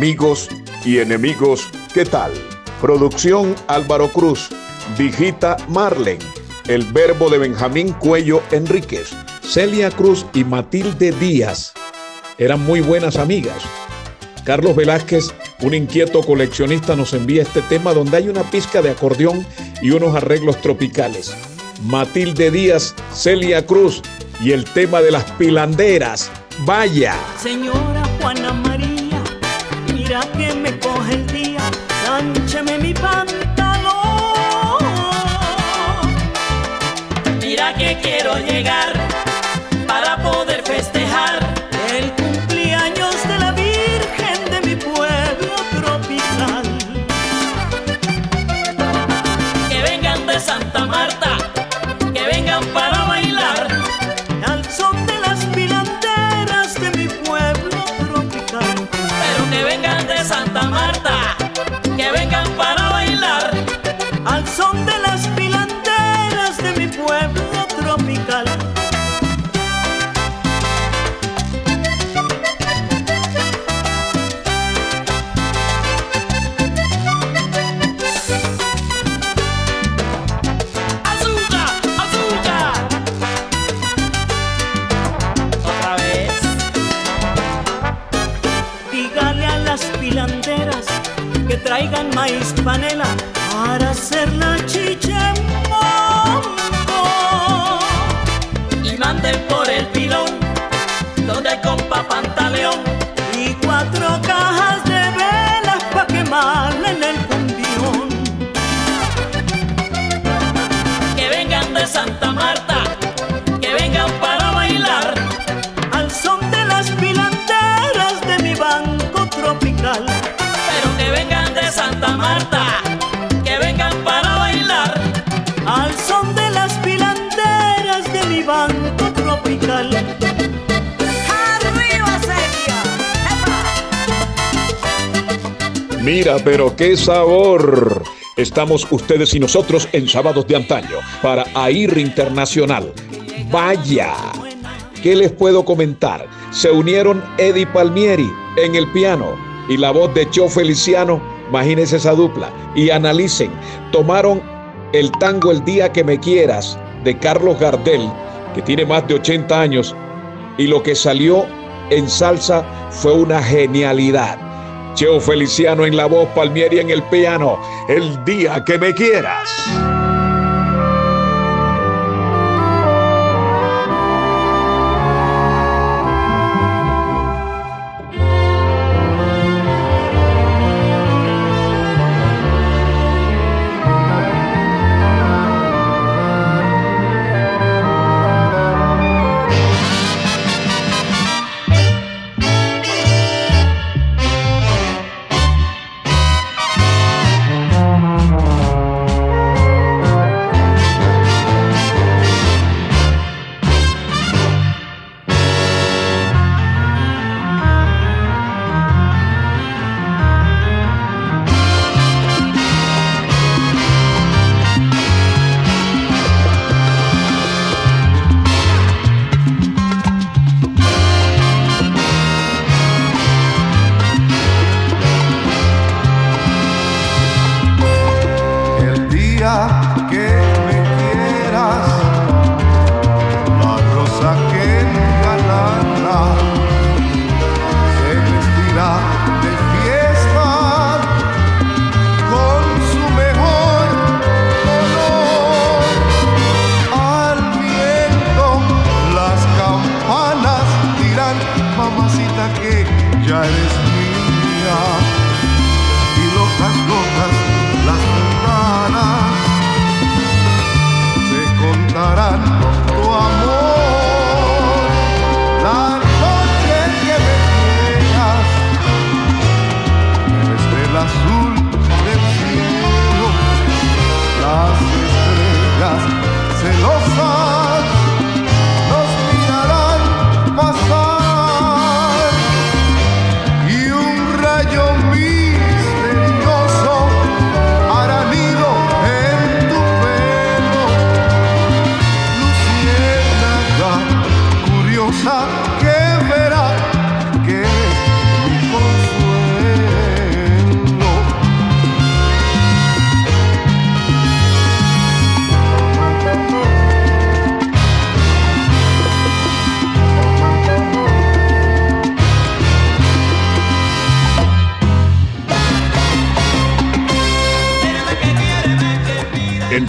Amigos y enemigos, ¿qué tal? Producción Álvaro Cruz, Digita Marlen, el verbo de Benjamín Cuello Enríquez, Celia Cruz y Matilde Díaz. Eran muy buenas amigas. Carlos Velázquez, un inquieto coleccionista, nos envía este tema donde hay una pizca de acordeón y unos arreglos tropicales. Matilde Díaz, Celia Cruz y el tema de las pilanderas. Vaya. Señora Juana Mira que me coge el día, lánchame mi pantalón. Mira que quiero llegar son Por el pilón donde hay compa pantaleón y cuatro cajas de velas pa' quemarla en el cumbión. que vengan de Santa Marta, que vengan para bailar al son de las pilanderas de mi banco tropical. pero que vengan de Santa Marta, que vengan para bailar al son de las pilanderas de mi banco tropical. ¡Arriba! Mira, pero qué sabor. Estamos ustedes y nosotros en Sábados de Antaño para AIR Internacional. Vaya. ¿Qué les puedo comentar? Se unieron Eddie Palmieri en el piano y la voz de Cho Feliciano. Imagínense esa dupla y analicen. Tomaron el tango El día que me quieras de Carlos Gardel, que tiene más de 80 años, y lo que salió en salsa fue una genialidad. Cheo Feliciano en la voz, Palmieri en el piano. El día que me quieras.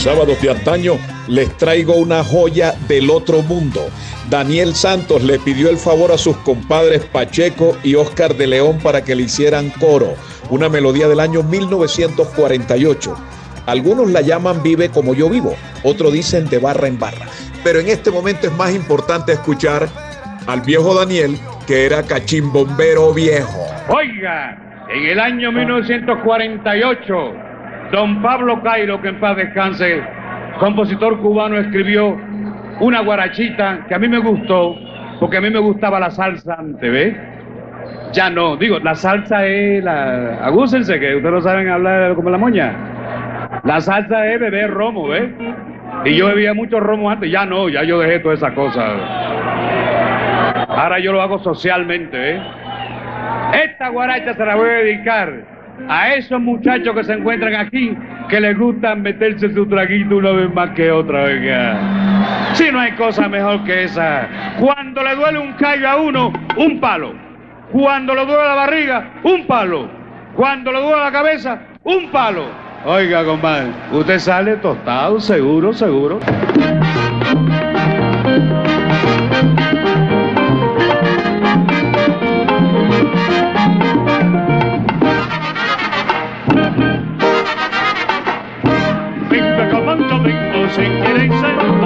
Sábados de antaño les traigo una joya del otro mundo. Daniel Santos le pidió el favor a sus compadres Pacheco y Oscar de León para que le hicieran coro, una melodía del año 1948. Algunos la llaman Vive como yo vivo, otros dicen de barra en barra. Pero en este momento es más importante escuchar al viejo Daniel, que era cachimbombero viejo. Oiga, en el año 1948 Don Pablo Cairo, que en paz descanse, compositor cubano, escribió una guarachita que a mí me gustó, porque a mí me gustaba la salsa antes, ¿ves? Ya no, digo, la salsa es la. Agúsense, que ustedes no saben hablar como la moña. La salsa es beber romo, ¿ves? Y yo bebía mucho romo antes, ya no, ya yo dejé todas esas cosas. Ahora yo lo hago socialmente, ¿eh? Esta guaracha se la voy a dedicar a esos muchachos que se encuentran aquí que les gusta meterse su traguito una vez más que otra, venga. Si no hay cosa mejor que esa. Cuando le duele un callo a uno, un palo. Cuando le duele la barriga, un palo. Cuando le duele la cabeza, un palo. Oiga, compadre, usted sale tostado, seguro, seguro. sin querer ser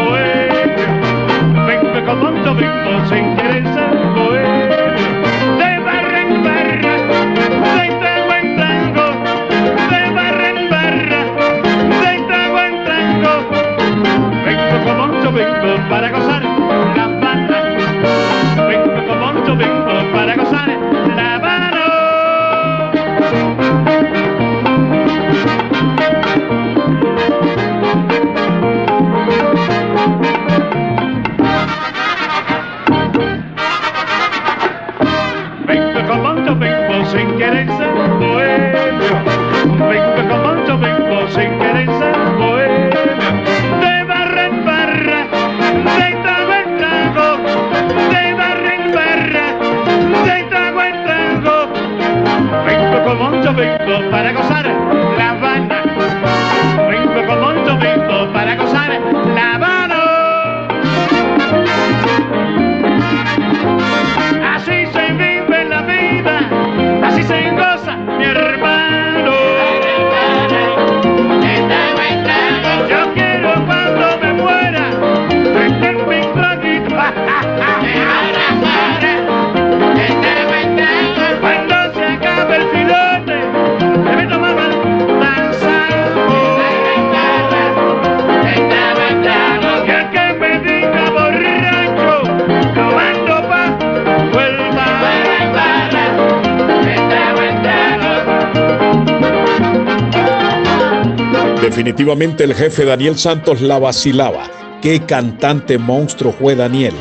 Definitivamente el jefe Daniel Santos la vacilaba. Qué cantante monstruo fue Daniel.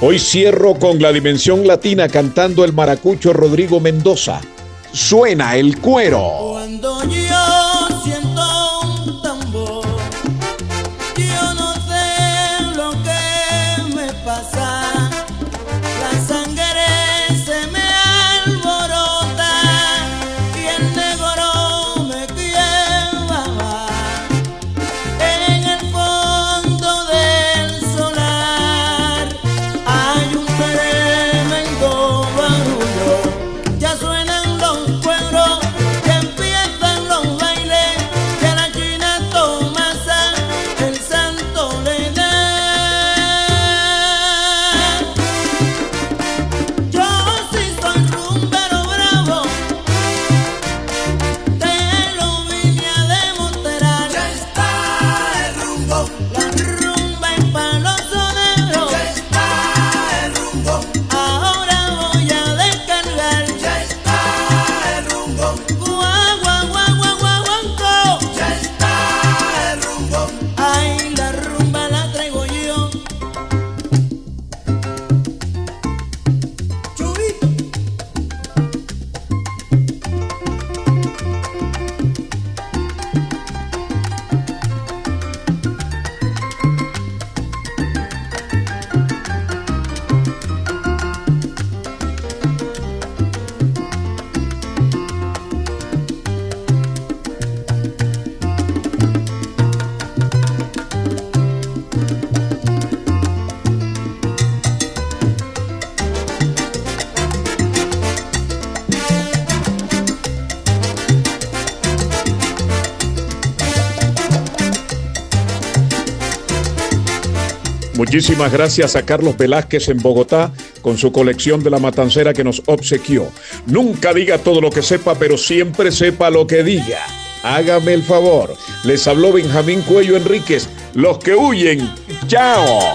Hoy cierro con la dimensión latina cantando el maracucho Rodrigo Mendoza. Suena el cuero. Muchísimas gracias a Carlos Velázquez en Bogotá con su colección de la matancera que nos obsequió. Nunca diga todo lo que sepa, pero siempre sepa lo que diga. Hágame el favor. Les habló Benjamín Cuello Enríquez. Los que huyen. ¡Chao!